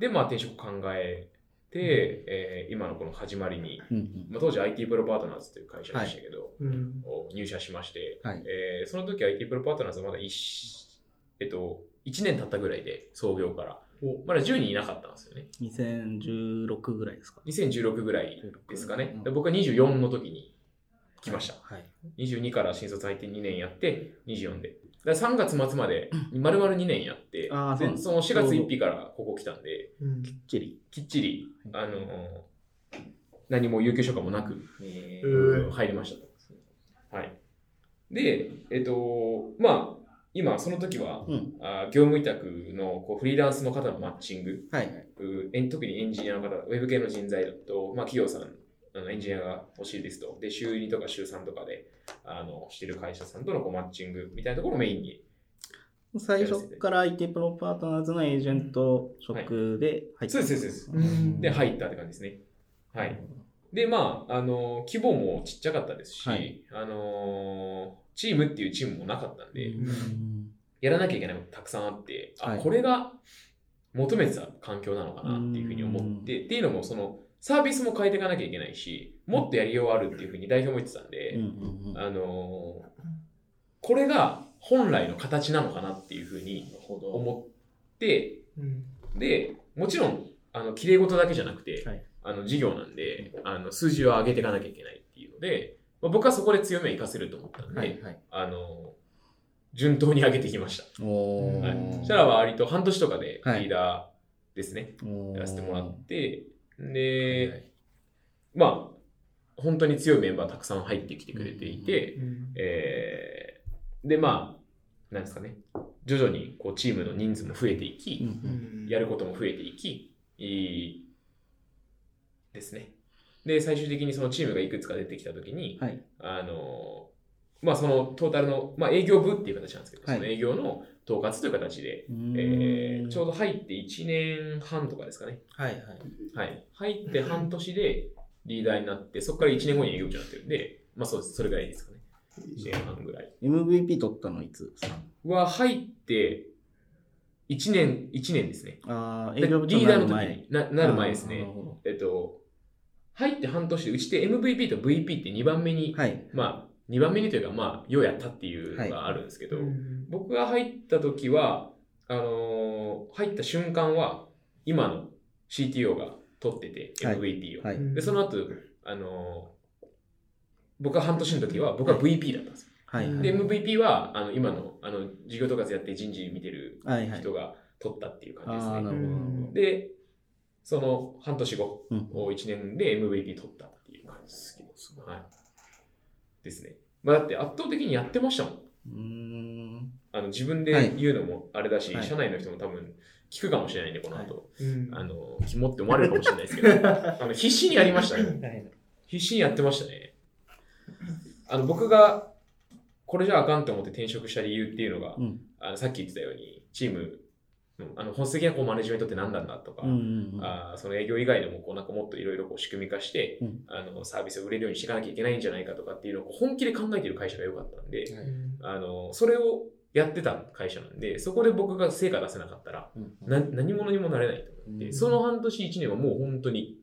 で、まあ転職考えて、えー今のこの始まりに、うんうんまあ、当時 IT プロパートナーズという会社でしたけど、うん。を入社しまして、はい。えーその時 IT プロパートナーズはまだ一えっと、1年経ったぐらいで創業から、おまだ10人いなかったんですよね。2016ぐらいですか2016ぐらいですかね。僕は24の時に来ました。はい。22から新卒入って2年やって、24で。だから3月末まで丸々2年やって、そうなんでその4月1日からここ来たんで、うん。きっちり。きっちり、あのー何も有給消化もなく、ええー入りました。はい。で、えっと、まあ、今、その時は、うん。あ業務委託のこうフリーランスの方のマッチング、はい。特にエンジニアの方、ウェブ系の人材だと、まあ、企業さん、あのエンジニアが欲しいですと、で、週2とか週3とかで、あの、してる会社さんとのこうマッチングみたいなところをメインに、最初から IT プロパートナーズのエージェント職で入ってそうです、そうです。そうですうんで、入ったって感じですね。はい。。で、まあ、あの、規模もちっちゃかったですし、はいあの、チームっていうチームもなかったんで、うんやらなきゃいけないことたくさんあって、あ、はいこれが求めてた環境なのかなっていうふうに思って、っていうのも、その、サービスも変えていかなきゃいけないし、もっとやりようあるっていうふうに代表も言ってたんうんで、あのこれが本来の形なのかなっていうふうに思って、うん。で、もちろん、あの、綺麗事だけじゃなくて、はい。あの、事業なんで、あの、数字を上げていかなきゃいけないっていうので、まあ、僕はそこで強みを活かせると思ったんで、はいはい。あの、順当に上げてきました。おはい。ーそしたら割と半年とかでリはい。ーダーですね、やらせてもらって、はいで、はい。まあ、本当に強いメンバーたくさん入ってきてくれていて、うんえーで、まあ、なんですかね、徐々にこうチームの人数も増えていき、うんやることも増えていき、いいですね。で、最終的にそのチームがいくつか出てきたときに、はい。あの、まあそのトータルの、まあ営業部っていう形なんですけど、はい。その営業の統括という形で、えーちょうど入って1年半とかですかね。はいはい。はい。入って半年でリーダーになって、そこから1年後に営業部長になってるんで、まあそうです。それぐらいですかね。1年半ぐらい。MVP 取ったのいつは入って1年、1年ですね。ああ、で営業部長リーダーの時になる前にななる前ですねえっと、入って半年で、うちで MVP と VP って2番目に、どはい。まあ、2番目にというか、まあ、ようやったっていうのがあるんですけど、うん僕が入った時は、あのー入った瞬間は、今の CTO が取ってて、はい MVP を。はい。で、その後、あのー僕が半年の時は、僕は VP だったんですよ。はい。で、MVP は、あの、今の、あの、事業統括やって人事見てるはいはい。人が取ったっていう感じですね。で、その半年後、うんを1年で MVP 取ったっていう感じですけど、はい。ですね。まあ、だって圧倒的にやってましたもん。うーん。あの自分で言うのもあれだし、はい社内の人も多分聞くかもしれないんで、この後。うんあの、キモって思われるかもしれないですけど、あの必死にやりましたね。必死にやってましたね。あの、僕が、これじゃあかんと思って転職した理由っていうのが、うん。あのさっき言ってたように、チームの、あの、本質的なこうマネジメントって何なんだとか、うんうんうん。あーその営業以外でもこうなんかもっといろいろこう仕組み化して、うんあのサービスを売れるようにしていかなきゃいけないんじゃないかとかっていうのを本気で考えている会社が良かったんで、あのそれをやってた会社なんでそこで僕が成果出せなかったらうんな何者にもなれないと思って、うんその半年1年はもう本当に、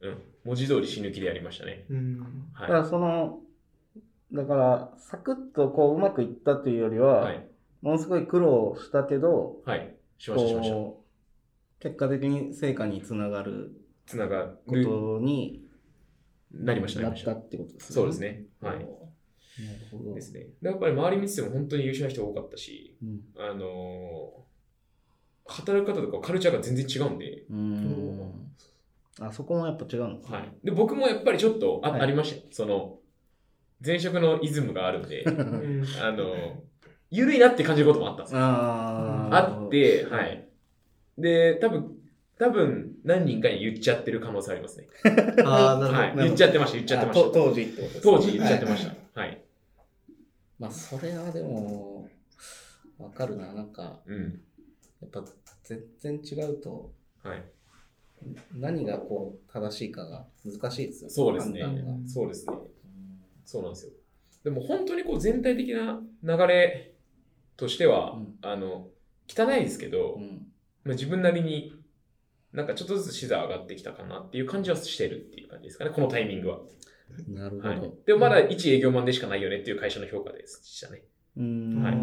うん、文字通り死ぬ気でやりましたね。うんはい。だからその、だから、サクッとこう、うまくいったというよりは、はい。ものすごい苦労したけど、はい。しました、しました。結果的に成果につながるつながこる、とになりました、ななっりましたた。ってことですね。そうですね。はい。なるほど。ですね。でやっぱり周り見てても本当に優秀な人多かったし、うん。あのー働き方とかカルチャーが全然違うんで、ん。あそこもやっぱ違うのかなはい。で、僕もやっぱりちょっとあ,、はいありましたよ。その、前職のイズムがあるんで、うんあのーゆるいなって感じることもあったんですよ。あーあって、はい。で、多分、多分何人かに言っちゃってる可能性ありますね。ああ、なるほど。はい。言っちゃってました、言っちゃってました。当時ってことですね当時言っちゃってましはいた。はい。まあ、それはでも、わかるな。なんか、うん。やっぱ全然違うと、はい。何がこう、正しいかが難しいですよそうですね。そうですね。うんそうなんですよ。でも本当にこう全体的な流れとしては、うんあの、汚いですけど、うんまあ、自分なりになんかちょっとずつ視座上がってきたかなっていう感じはしてるっていう感じですかね、このタイミングは。なるほど。はい、でもまだ一営業マンでしかないよねっていう会社の評価でしたね。うーん。はい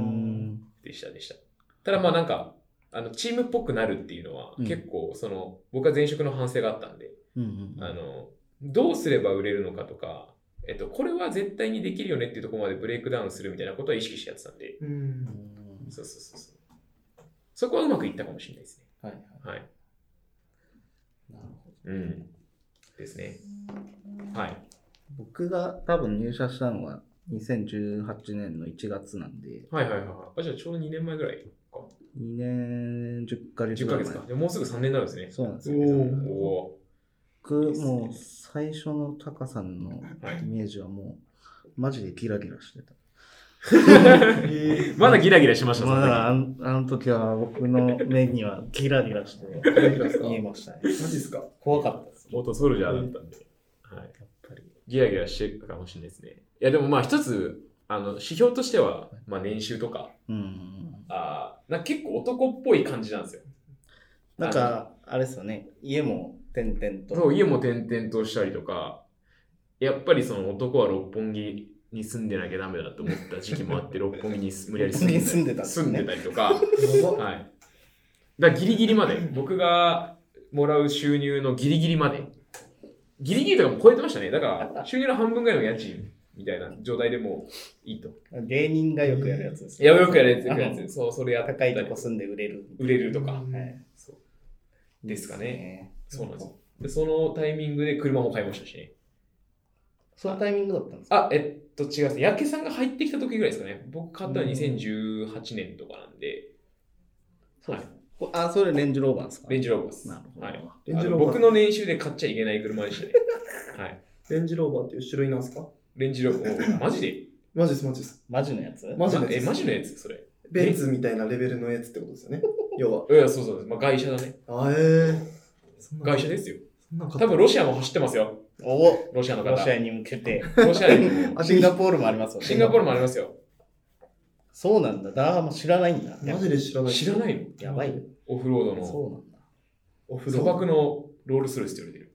でしたでした。ただまあなんか、あのチームっぽくなるっていうのは、うん結構その僕は前職の反省があったんで、うんうんあのどうすれば売れるのかとか、えっと、これは絶対にできるよねっていうところまでブレイクダウンするみたいなことは意識してやってたんで、うん。うんそうそうそうそう。そこはうまくいったかもしれないですね。はいはい。はい。なるほど。うん。ですね。はい。僕が多分入社したのは2018年の1月なんで、はいはいはいはい。あ、じゃあちょうど2年前ぐらいか。2年10ヶ月10ぐらい前ヶ月か。もうすぐ3年になるんですね。そうなんですよ。おーお僕、もう最初のタカさんのはいイメージはもう、マジでギラギラしてた。ー まだギラギラしました、まだあそののあの時は僕の目にはギラギラして見えましたね。マジですか？怖かったです。時元ソルジャーだったんで。はい。やっぱり。ギラギラしてるかもしれないですね。いや、でもまあ一つ、あの、指標としては、まあ年収とか、うん。あーなんか結構男っぽい感じなんですよ。なんか、あれですよね、家も点々と。そう、家も転々としたりとか、やっぱりその男は六本木に住んでなきゃダメだと思った時期もあって、六本木に無理やり住んで六本木に住んでたね住んでたりとか、はい。だギリギリまで、僕がもらう収入のギリギリまで、ギリギリとかも超えてましたね。だから、収入の半分ぐらいの家賃みたいな状態でもういいと。芸人がよくやるやつですいや、よくやるやつ。そう、それやった高いりとこ住んで売れる。売れるとか。はい。そうですかね。ね。そうなんですよ。で、そのタイミングで車も買いましたしね。そのタイミングだったんですか？あ、えっと、違います。焼けさんが入ってきた時ぐらいですかね。僕買ったのは2018年とかなんで、そうですこあ、それレンジローバーですか？レンジローバーです。なるほど。はいレンジローバー僕の年収で買っちゃいけない車でしたね。はい。レンジローバーっていう種類なんですか？レンジローバー、おマジで？マジです、マジです。マジのやつ？マジのやつマジのやつ？それ。ベンツみたいなレベルのやつってことですよね。要は。いや、そうそう。まあ、外車だね。あえー。そんな外車ですよ。多分ロシアも走ってますよ。おロシアの方。ロシアに向けて。ロシアに シンガポールもありますよねシンガポールもありますよ。そうなんだ。だーも知らないんだ。マジで知らない。知らないの？やばいよ。オフロードのそうなんだ。砂オフロード。漠のロールスロイスって言われてる。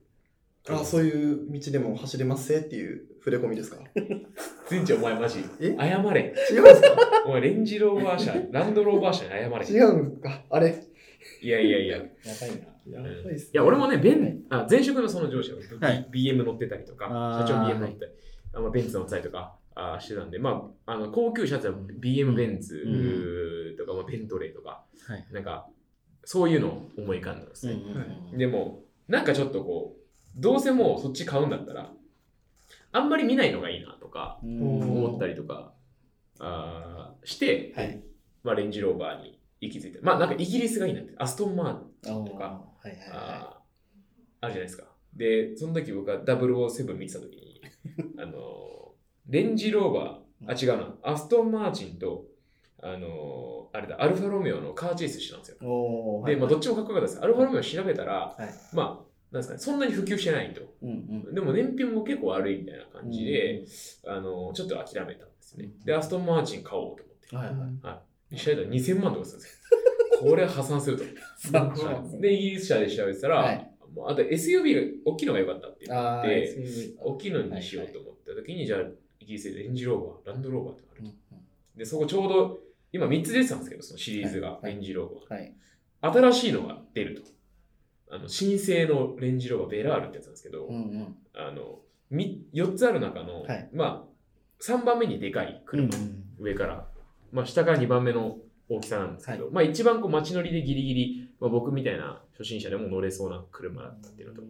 あ、そういう道でも走れますせっていう触れ込みですか？全然お前マジ。え？謝れ。違うんですか？お前レンジローバー車、ランドローバー車に謝れ。違うんですか？あれ？いやいやいや。やばいな。やばいっすね。いや、俺もね、ベン、あ前職のその上司は、はい。BM 乗ってたりとか、社長 BM 乗って。あまあ、ベンツ乗ってたりとかあしてたんで、まあ、あの高級車って BM ベンツとか、まあ、ベントレーとか、はい。なんか、そういうのを思い浮かんだんですうんね。でも、なんかちょっとこう、どうせもうそっち買うんだったら、あんまり見ないのがいいなとかうん。思ったりとか、あーして、はい。まあ、レンジローバーに行き着いて、まあなんかイギリスがいいなって、アストンマーティンとかはいはいはあーあるじゃないですか。で、その時僕は007見てた時に、あの、レンジローバー、あ、違うな、アストン・マーチンと、あの、あれだ、アルファロメオのカーチェイスしてたんですよ。い。おーで、まあ、どっちちもかっこよかったです。アルファロメオ調べたら、はい。まあ、なんですかね、そんなに普及してないと。うんうん。でも燃費も結構悪いみたいな感じで、あの、ちょっと諦めたんですね。で、アストン・マーチン買おうと思って。はいはい。調べたら2000万とかするんですよ。これは破産すると。でイギリス車で調べてたら、はい。もうあと SUV が大きいのが良かったって言って、大きいのにしようと思った時に、じゃあ、イギリスでレンジローバー、ランドローバーってあるうんうん。で、そこちょうど、今3つ出てたんですけど、そのシリーズが、レンジローバー。はい。新しいのが出ると。あの、新製のレンジローバー、ベラールってやつなんですけど、うんうん。あの、み4つある中の、はい。まあ、3番目にでかい車、上から、まあ、下から2番目の大きさなんですけど、まあ、一番こう街乗りでギリギリ、まあ、僕みたいな初心者でも乗れそうな車だったっていうのと、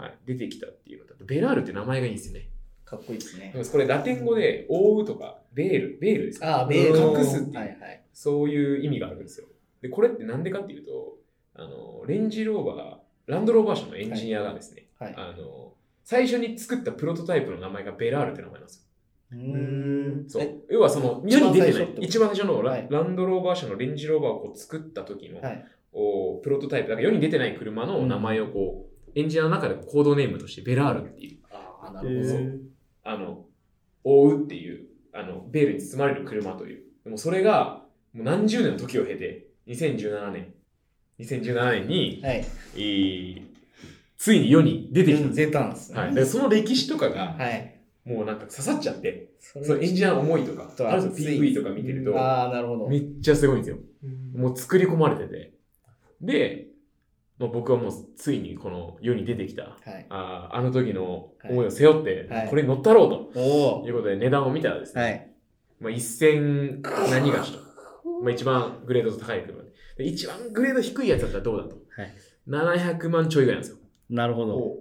はい、出てきたっていうのと、ベラールって名前がいいんですよね。かっこいいですねこれラテン語で覆うとか、ベール、ベールですかああ、ベール隠すっていうはいはい。そういう意味があるんですよ。で、これってなんでかっていうと、あの、レンジローバー、ランドローバー社のエンジニアがですね、はい。あの、最初に作ったプロトタイプの名前がベラールって名前なんですよ。そうえ。要はその、世に出てない一番最初のラ,、ンドローバー社のレンジローバーをこう作った時の、はい。おプロトタイプ、だから世に出てない車の名前をこう、エンジニアの中でコードネームとしてベラールっていう、ああ、なえるほど。ーあの、覆うっていう、あの、ベールに包まれる車という。でもそれが、もう何十年の時を経て、2017年2017年に、はい。えーついに世に出てきたんです。出たんですね。はい、でその歴史とかが、はい。もうなんか刺さっちゃって、そそのエンジニアの思いとか、とある PV とか見てると、ああ、なるほど。めっちゃすごいんですよ。もう作り込まれてて。で、まあ、僕はもうついにこの世に出てきた、はい。あーあの時の思いを背負ってはい、これに乗ったろうとおいうことで値段を見たらですね、はい。まあ、1000何がしと。まあ、一番グレード高い車で。で一番グレード低いやつだったらどうだと。はい。700万ちょいぐらいなんですよ。なるほど。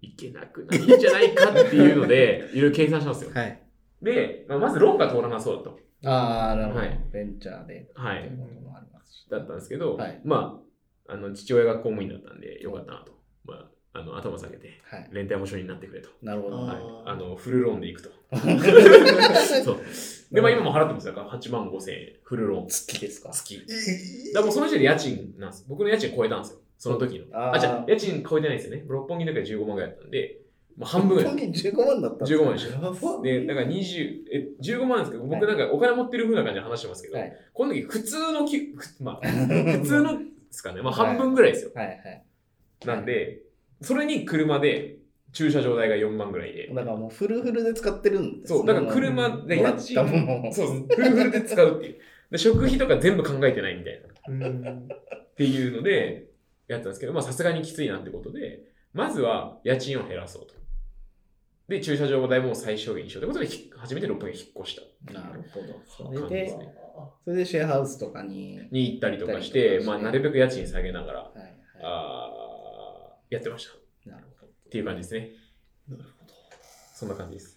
いけなくないんじゃないかっていうので、いろいろ計算したんですよ。はい。で、まあ、まずローンが通らなそうだと。ああ、なるほどはい。ベンチャーで。はい。だったんですけど、はいまあ、あの、父親が公務員だったんで、よかったなと。まあ、あの、頭下げて、はい。連帯保証人になってくれと。なるほど。はい。あの、フルローンで行くと。そう。で、まあ今も払ってますだから8万5千円、フルローン、月ですか？月。だからもうその時点で家賃なんです。僕の家賃超えたんですよ。その時の。あーあ、じゃあ家賃超えてないですよね。六本木の時は15万ぐらいだったんで、まあ 半分ぐらい。本気15万だったんですか15万でしょ。やばで、だから20、え、15万ですけど、僕なんかお金持ってる風な感じで話してますけど、はいこの時普通のき、ふまあ、普通のですかね。まあ半分ぐらいですよ。はいはい。なんで、それに車で駐車場代が4万ぐらいで。だからもうフルフルで使ってるんですねそう、だから車で家賃、もそう、フルフルで使うっていう。で、食費とか全部考えてないみたいな。うんっていうので、やったんですけど、まあさすがにきついなってことで、まずは家賃を減らそうと。で、駐車場代も最小限にしようということで、ひ初めて六本木に引っ越したなるほど。そ感れで。それでシェアハウスとかに。に行ったりとかして、してまあなるべく家賃下げながら、はいはあーやってました。っい。なるほど。ていう感じですね。なるほど。そんな感じです。